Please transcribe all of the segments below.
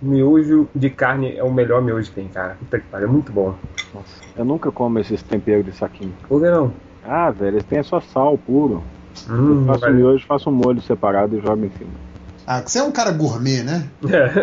Miojo de carne é o melhor miojo que tem, cara. Puta que pariu, é muito bom. Nossa, eu nunca como esses temperos de saquinho. Por que não? Ah, velho, eles têm só sal puro. Hum, eu faço vai- miojo, faço um molho separado e jogo em cima. Ah, você é um cara gourmet, né?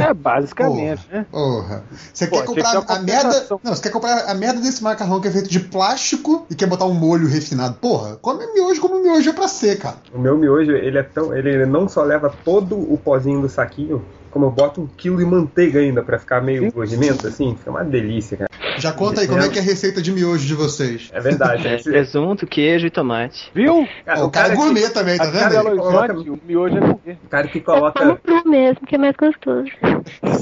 É, basicamente, né? Porra. Você Pô, quer que comprar a merda. Não, você quer comprar a merda desse macarrão que é feito de plástico e quer botar um molho refinado. Porra, come miojo como miojo é pra ser, cara. O meu miojo, ele é tão. Ele não só leva todo o pozinho do saquinho, como eu boto um quilo de manteiga ainda pra ficar meio gordimento, assim. Fica uma delícia, cara. Já conta aí como é que é a receita de miojo de vocês. É verdade. É, Esse- presunto, queijo e tomate. Viu? cara, o cara é que- gourmet também, tá vendo? cara? Belo coloca- o miojo é comer. o cara que Eu como coloca cru mesmo, que é mais gostoso.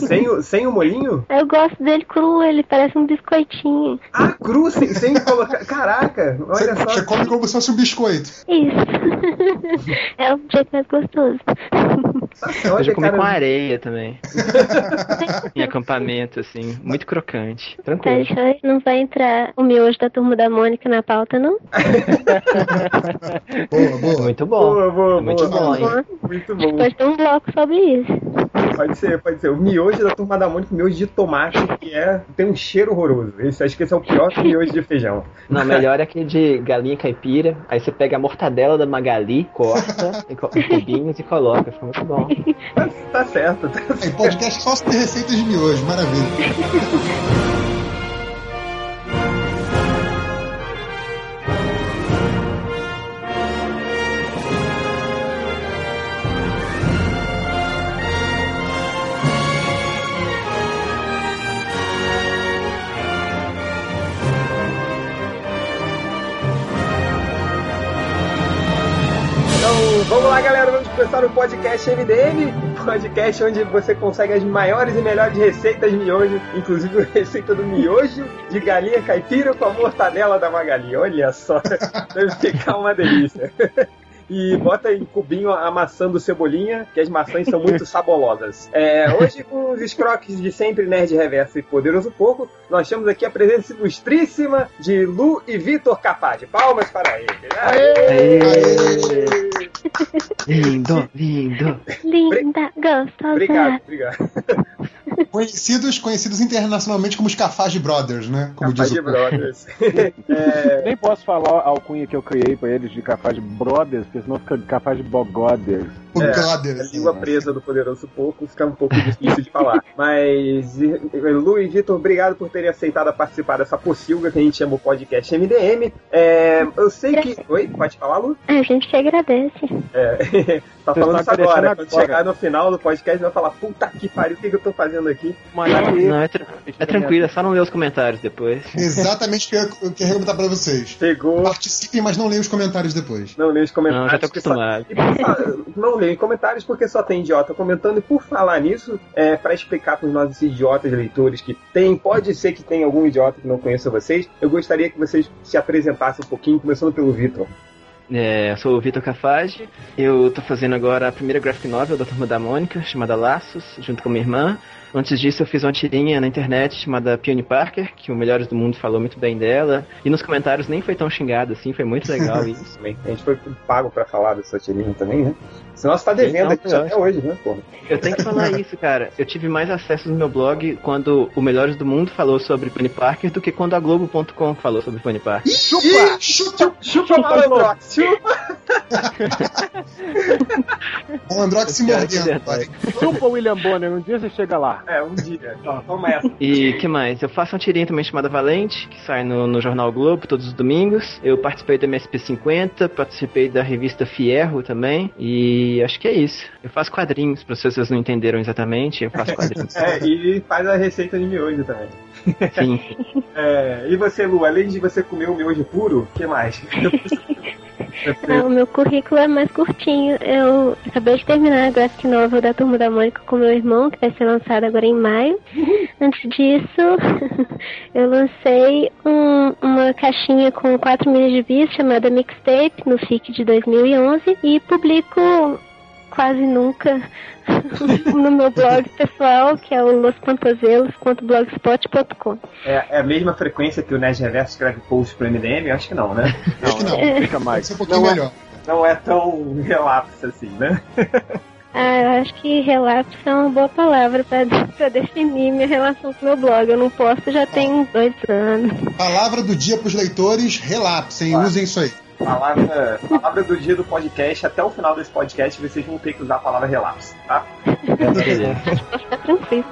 sem o, sem o molinho? Eu gosto dele cru, ele parece um biscoitinho. Ah, cru, sem, sem colocar. Caraca, Você, olha só. você come como se fosse um biscoito. Isso. é o jeito mais gostoso. Eu Olha, já comi cara, com areia também. em acampamento, assim. Muito crocante. Tá, Tranquilo. eu- não vai entrar o miojo da turma da Mônica na pauta, não? Boa, boa. Muito bom. Boa, boa, É muito boa. bom, hein? Muito a gente bom. pode ter um bloco sobre isso. Pode ser, pode ser. O miojo da turma da Mônica, o miojo de tomate, que é, tem um cheiro horroroso. Esse, acho que esse é o pior miojo de feijão. Não, melhor é aquele de galinha caipira. Aí você pega a mortadela da Magali, corta em co- em cubinhos e coloca. Fica muito bom. Tá, tá certo, tá certo. Aí, podcast só sobre receitas de miojo, maravilha. Então, vamos lá, galera. Vamos começar o podcast MDM. Podcast onde você consegue as maiores e melhores receitas de miojo, inclusive a receita do miojo de galinha caipira com a mortadela da Magali. Olha só, deve ficar uma delícia. E bota em cubinho amassando cebolinha, que as maçãs são muito sabolosas. É, hoje, com os escroques de sempre, Nerd Reverso e Poderoso Pouco, nós temos aqui a presença ilustríssima de Lu e Vitor Capaz. Palmas para eles. Aê! Lindo, lindo. Linda, gostosa. Obrigado, obrigado. Conhecidos, conhecidos internacionalmente como os Cafage Brothers, né? Como o Brothers. É, Nem posso falar a alcunha que eu criei pra eles de Cafaz de Brothers, porque senão fica de Bogoders. O É, Brothers. a língua presa do Poderoso Pouco fica um pouco difícil de falar. Mas, e- e- Lu e Vitor, obrigado por terem aceitado a participar dessa pocilga que a gente chama o podcast MDM. É, eu sei que. Oi, pode falar, Lu? A gente que agradece. É, tá falando isso agora. Quando agora. chegar no final do podcast, vai falar: puta que pariu, o que, que eu tô fazendo aqui? Mandar Não, é, tra- é tranquilo, é só não ler os comentários depois. Exatamente o que eu- o que eu ia perguntar pra vocês. Pegou. Participem, mas não leiam os comentários depois. Não leio os comentários. Não, já tô só- acostumado. E fa- não leio comentários porque só tem idiota comentando. E por falar nisso, é, para explicar para os nossos idiotas leitores que tem, pode ser que tenha algum idiota que não conheça vocês, eu gostaria que vocês se apresentassem um pouquinho, começando pelo Vitor. É, eu sou o Vitor Cafage, eu tô fazendo agora a primeira graphic novel da Turma da Mônica, chamada Laços, junto com minha irmã. Antes disso eu fiz uma tirinha na internet chamada Peony Parker, que o Melhores do Mundo falou muito bem dela. E nos comentários nem foi tão xingado assim, foi muito legal isso. Também. A gente foi pago para falar dessa tirinha também, né? Senão você tá devendo Não, aqui até hoje, né, porra? Eu tenho que falar isso, cara. Eu tive mais acessos no meu blog quando o Melhores do Mundo falou sobre Peony Parker do que quando a Globo.com falou sobre Peony Parker. Chupa! Chupa! Chupa, Malandrox! Chupa! O Androx se Cara, que mordendo, pai. Chupa, William Bonner, um dia você chega lá. É, um dia. Ó, toma essa. E que mais? Eu faço uma tirinha também chamada Valente, que sai no, no Jornal o Globo todos os domingos. Eu participei do MSP50, participei da revista Fierro também. E acho que é isso. Eu faço quadrinhos, pra vocês vocês não entenderam exatamente, eu faço quadrinhos. É, e faz a receita de miojo também. Sim. É, e você, Lu, além de você comer o miojo puro, o que mais? Ah, o meu currículo é mais curtinho. Eu acabei de terminar a graphic novel da Turma da Mônica com meu irmão, que vai ser lançada agora em maio. Antes disso, eu lancei um- uma caixinha com 4 milhas de views chamada Mixtape no FIC de 2011 e publico quase nunca no meu blog pessoal, que é o lospantoselos.blogspot.com. É, é a mesma frequência que o Nerd Reverso escreve post pro MDM? Eu acho que não, né? Acho que não. Fica Pode mais. ser um pouquinho Não é. melhor. Não é tão relapso assim, né? Ah, eu acho que relapso é uma boa palavra pra, pra definir minha relação com meu blog. Eu não posto já tem uns dois anos. Palavra do dia pros leitores, relapsem, Claro. usem isso aí. Palavra, palavra do dia do podcast, até o final desse podcast vocês vão ter que usar a palavra relapso, tá? Ficar tranquilo.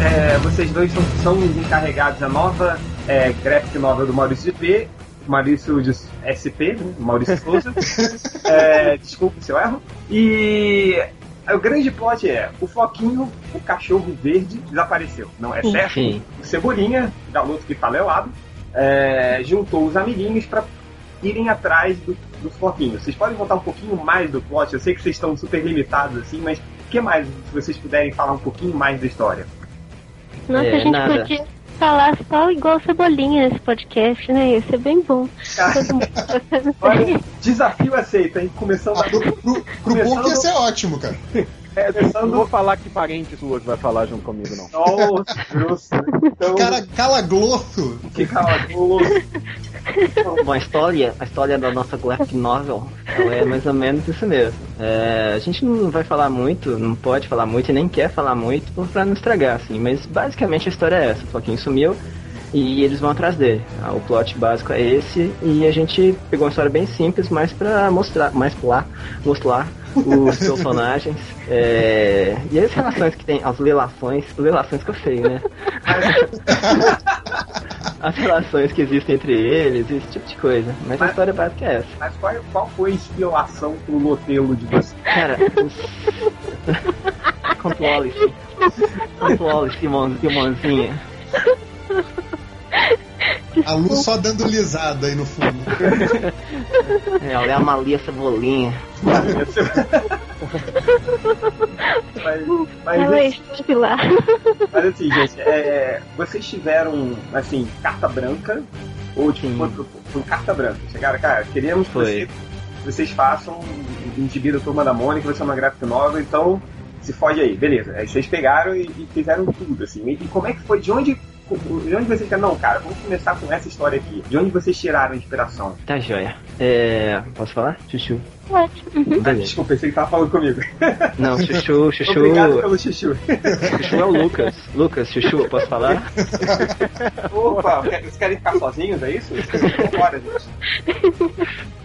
É, vocês dois são, são os encarregados da nova é, graphic novel do Maurício GP, Maurício de SP, né? Maurício Souza. É, desculpe se eu erro. E o grande plot é: o Foquinho, o cachorro verde, desapareceu. Não é certo? Sim. O Cebolinha, garoto que lelado, é, juntou os amiguinhos pra irem atrás do, do Foquinho. Vocês podem contar um pouquinho mais do plot? Eu sei que vocês estão super limitados assim, mas o que mais, se vocês puderem falar um pouquinho mais da história? Nossa, É, a gente nada. podia falar só igual cebolinha nesse podcast, né? Ia ser bem bom. Mundo gostando Olha, desafio aceito, hein? Começando Ah, pro, pro, pro Começando- Porco ia ser ótimo, cara. Eu não vou falar que parente sua que vai falar junto comigo, não. Nossa, grosso. Então, Cara, calaglosso. fica lá, goloso. Bom, a história, a história da nossa graphic novel, é mais ou menos isso mesmo. É, a gente não vai falar muito, não pode falar muito e nem quer falar muito pra não estragar, assim. Mas basicamente a história é essa: o Floquinho sumiu e eles vão atrás dele. Ah, O plot básico é esse e a gente pegou uma história bem simples, mais pra mostrar, mais pra mostrar os personagens é, e as relações que tem, as relações, relações que eu sei, né? as relações que existem entre eles, esse tipo de coisa. Mas a Mas- história básica é essa. Mas qual, qual foi a inspiração pro Lotelo de você? Cara, os... controle-se. Controle-se, irmão- irmãozinha. A luz só dando lisada aí no fundo. É, ela é a Malia Cebolinha. Mas, mas, é mas assim, gente, é, vocês tiveram, assim, carta branca? Ou tipo, foi pro, pro carta branca? Chegaram, cara, queremos que Foi. vocês, vocês façam um gibi da Turma da Mônica, vai ser uma gráfica nova, então se fode aí, beleza. Aí vocês pegaram e, e fizeram tudo, assim. E, e como é que foi? De onde, de onde vocês? Não, cara, vamos começar com essa história aqui. De onde vocês tiraram a inspiração? Tá joia. É. Posso falar? Chuchu. Uhum. Ah, desculpa, pensei que tava falando comigo. Não, Chuchu, Chuchu. Obrigado pelo chuchu. Chuchu é o Lucas. Lucas, Chuchu, posso falar? Opa, vocês querem ficar sozinhos, é isso? Bora, gente.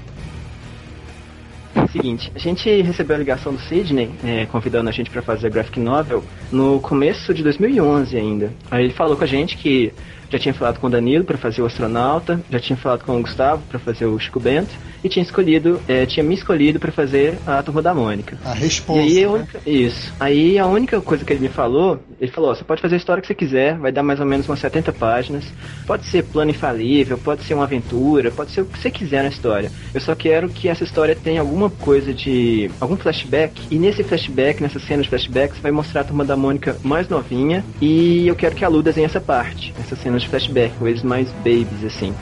Seguinte, a gente recebeu a ligação do Sidney, é, convidando a gente pra fazer a graphic novel no começo de 2011 ainda. Aí ele falou com a gente que já tinha falado com o Danilo pra fazer o astronauta, já tinha falado com o Gustavo pra fazer o Chico Bento e tinha escolhido, é, tinha me escolhido pra fazer a turma da Mônica. A E resposta. aí, a né? única- isso. Aí a única coisa que ele me falou, ele falou, ó, você pode fazer a história que você quiser, vai dar mais ou menos umas 70 páginas. Pode ser plano infalível, pode ser uma aventura, pode ser o que você quiser na história. Eu só quero que essa história tenha alguma coisa de. algum flashback. E nesse flashback, nessa cena de flashback, você vai mostrar a turma da Mônica mais novinha. E eu quero que a Lu desenhe essa parte, essa cena de flashback, com eles mais babies, assim.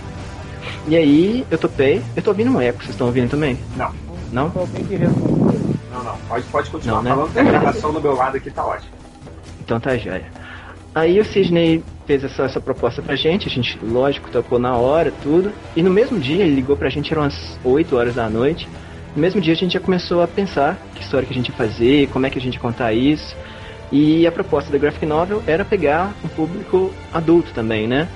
E aí, eu topei. Eu tô ouvindo um eco, vocês estão ouvindo também? Não. Não? Que respondeu. Não, não, pode, pode continuar Não, né? falando que a gravação do meu lado aqui tá ótima. Então tá joia. Aí o Sidney fez essa, essa proposta pra gente, a gente, lógico, topou na hora, tudo. E no mesmo dia ele ligou pra gente, eram umas 8 horas da noite. No mesmo dia a gente já começou a pensar que história que a gente ia fazer, como é que a gente ia contar isso. E a proposta da graphic novel era pegar um público adulto também, né?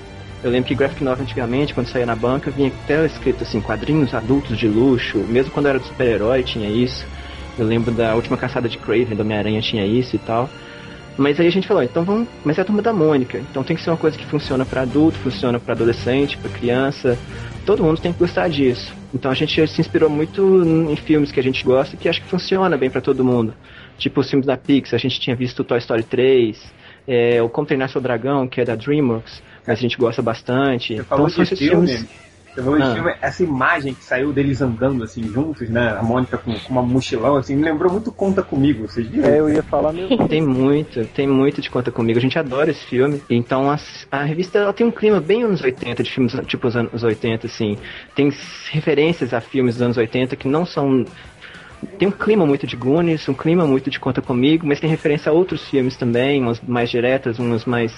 Eu lembro que graphic novel antigamente, quando saía na banca, vinha até escrito assim, quadrinhos adultos de luxo, mesmo quando era de super-herói tinha isso. Eu lembro da última caçada de Craven, do Homem-Aranha tinha isso e tal. Mas aí a gente falou, então vamos. Mas é a turma da Mônica. Então tem que ser uma coisa que funciona pra adulto, funciona pra adolescente, pra criança. Todo mundo tem que gostar disso. Então a gente se inspirou muito em filmes que a gente gosta que acho que funciona bem pra todo mundo. Tipo os filmes da Pixar, a gente tinha visto Toy Story 3, é, o Como Treinar Seu Dragão, que é da DreamWorks, mas a gente gosta bastante. Você falou então são esses filme, filmes. você falou de Ah. filme, essa imagem que saiu deles andando assim juntos, né? A Mônica com, com uma mochilão, assim, me lembrou muito Conta Comigo, vocês viram? É, eu ia falar mesmo. Tem muito, tem muito de conta comigo. A gente adora esse filme. Então as- a, revista ela tem um clima bem anos 80, de filmes tipo os anos 80, assim. Tem referências a filmes dos anos 80 que não são tem um clima muito de Goonies, um clima muito de Conta Comigo, mas tem referência a outros filmes também, umas mais diretas, umas mais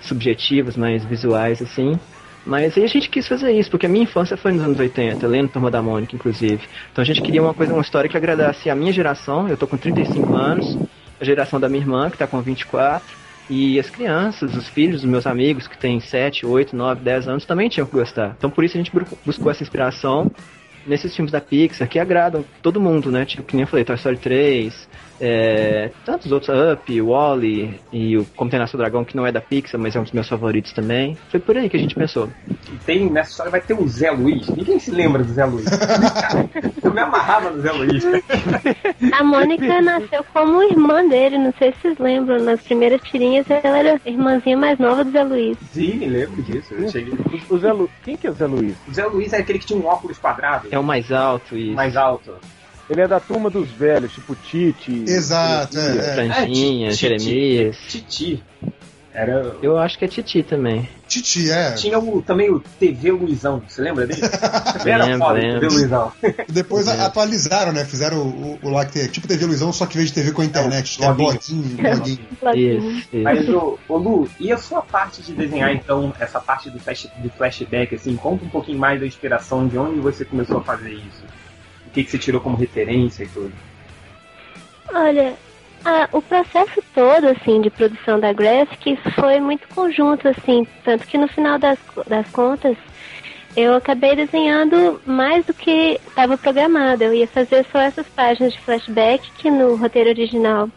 subjetivas, mais visuais, assim. Mas aí a gente quis fazer isso, porque a minha infância foi nos anos 80, lendo Turma da Mônica, inclusive. Então a gente queria uma coisa, uma história que agradasse a minha geração, eu tô com 35 anos, a geração da minha irmã, que tá com 24, e as crianças, os filhos dos meus amigos, que têm 7, 8, 9, 10 anos, também tinham que gostar. Então por isso a gente buscou essa inspiração nesses filmes da Pixar que agradam todo mundo, né? Tipo, que nem eu falei, Toy Story 3, é, tantos outros, Up, Wally e o Como Tem Dragão, que não é da Pixar, mas é um dos meus favoritos também. Foi por aí que a gente pensou. E tem, nessa história vai ter o Zé Luiz. Ninguém se lembra do Zé Luiz. eu me amarrava no Zé Luiz. A Mônica nasceu como irmã dele, não sei se vocês lembram. Nas primeiras tirinhas ela era a irmãzinha mais nova do Zé Luiz. Sim, me lembro disso. Eu cheguei... O Zé Lu... Quem que é o Zé Luiz? O Zé Luiz é aquele que tinha um óculos quadrado. É o mais alto e. Mais alto. Ele é da turma dos velhos, tipo Tite. Exato, é. é. Franjinha, é, Jeremias. Titi. Era... Eu acho que é Titi também. Titi, é. Tinha o, também o TV Luizão, você lembra dele? Era lembro, foda, lembro. TV Luizão. Depois atualizaram, né? Fizeram o, o, lá que tem, tipo TV Luizão, só que veio de TV com a internet. É, é bloguinho, bloguinho. Isso, isso. Mas, ô, ô, Lu, e a sua parte de desenhar, então, essa parte do, flash, do flashback, assim, conta um pouquinho mais da inspiração, de onde você começou a fazer isso? Que, que você tirou como referência e tudo? Olha, ah, o processo todo, assim, de produção da Graphics foi muito conjunto, assim, tanto que no final das, das contas eu acabei desenhando mais do que estava programado. Eu ia fazer só essas páginas de flashback, que no roteiro original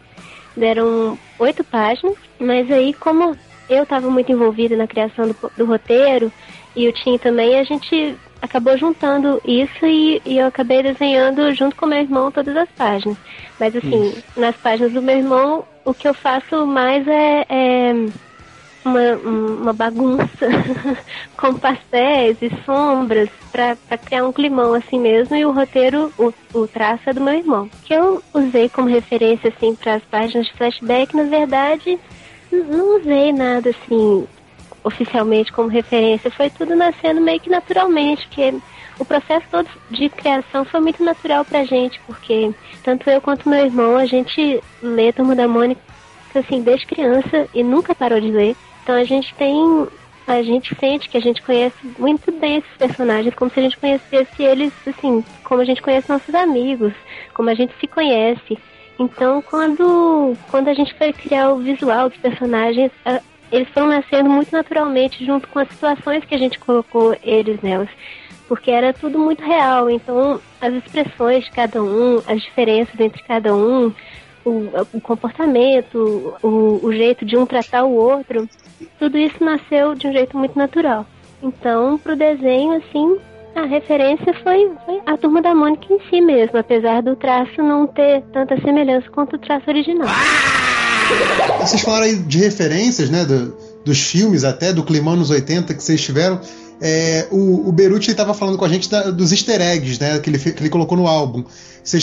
deram oito páginas, mas aí como eu estava muito envolvida na criação do, do roteiro e o Tim também, a gente acabou juntando isso e, e, eu acabei desenhando junto com meu irmão todas as páginas. Mas assim, isso. nas páginas do meu irmão, o que eu faço mais é, é uma, uma, bagunça com pastéis e sombras para criar um climão assim mesmo. E o roteiro, o, o traço é do meu irmão. Que eu usei como referência assim para as páginas de flashback, na verdade, não usei nada assim oficialmente como referência, foi tudo nascendo meio que naturalmente, porque o processo todo de criação foi muito natural pra gente, porque tanto eu quanto meu irmão, a gente lê Turma da Mônica assim, desde criança e nunca parou de ler. Então a gente tem. A gente sente que a gente conhece muito bem esses personagens, como se a gente conhecesse eles, assim, como a gente conhece nossos amigos, como a gente se conhece. Então, quando, quando a gente foi criar o visual dos personagens, eles foram nascendo muito naturalmente junto com as situações que a gente colocou eles nelas. Porque era tudo muito real, então as expressões de cada um, as diferenças entre cada um, o, o comportamento, o, o jeito de um tratar o outro, tudo isso nasceu de um jeito muito natural. Então, pro desenho, assim, a referência foi, foi, a turma da Mônica em si mesmo, apesar do traço não ter tanta semelhança quanto o traço original. Vocês falaram aí de referências, né? Do, dos filmes até, do Climão nos 80 que vocês tiveram. É, o, o Beruti estava falando com a gente da, dos easter eggs, né? Que ele, que ele colocou no álbum. Vocês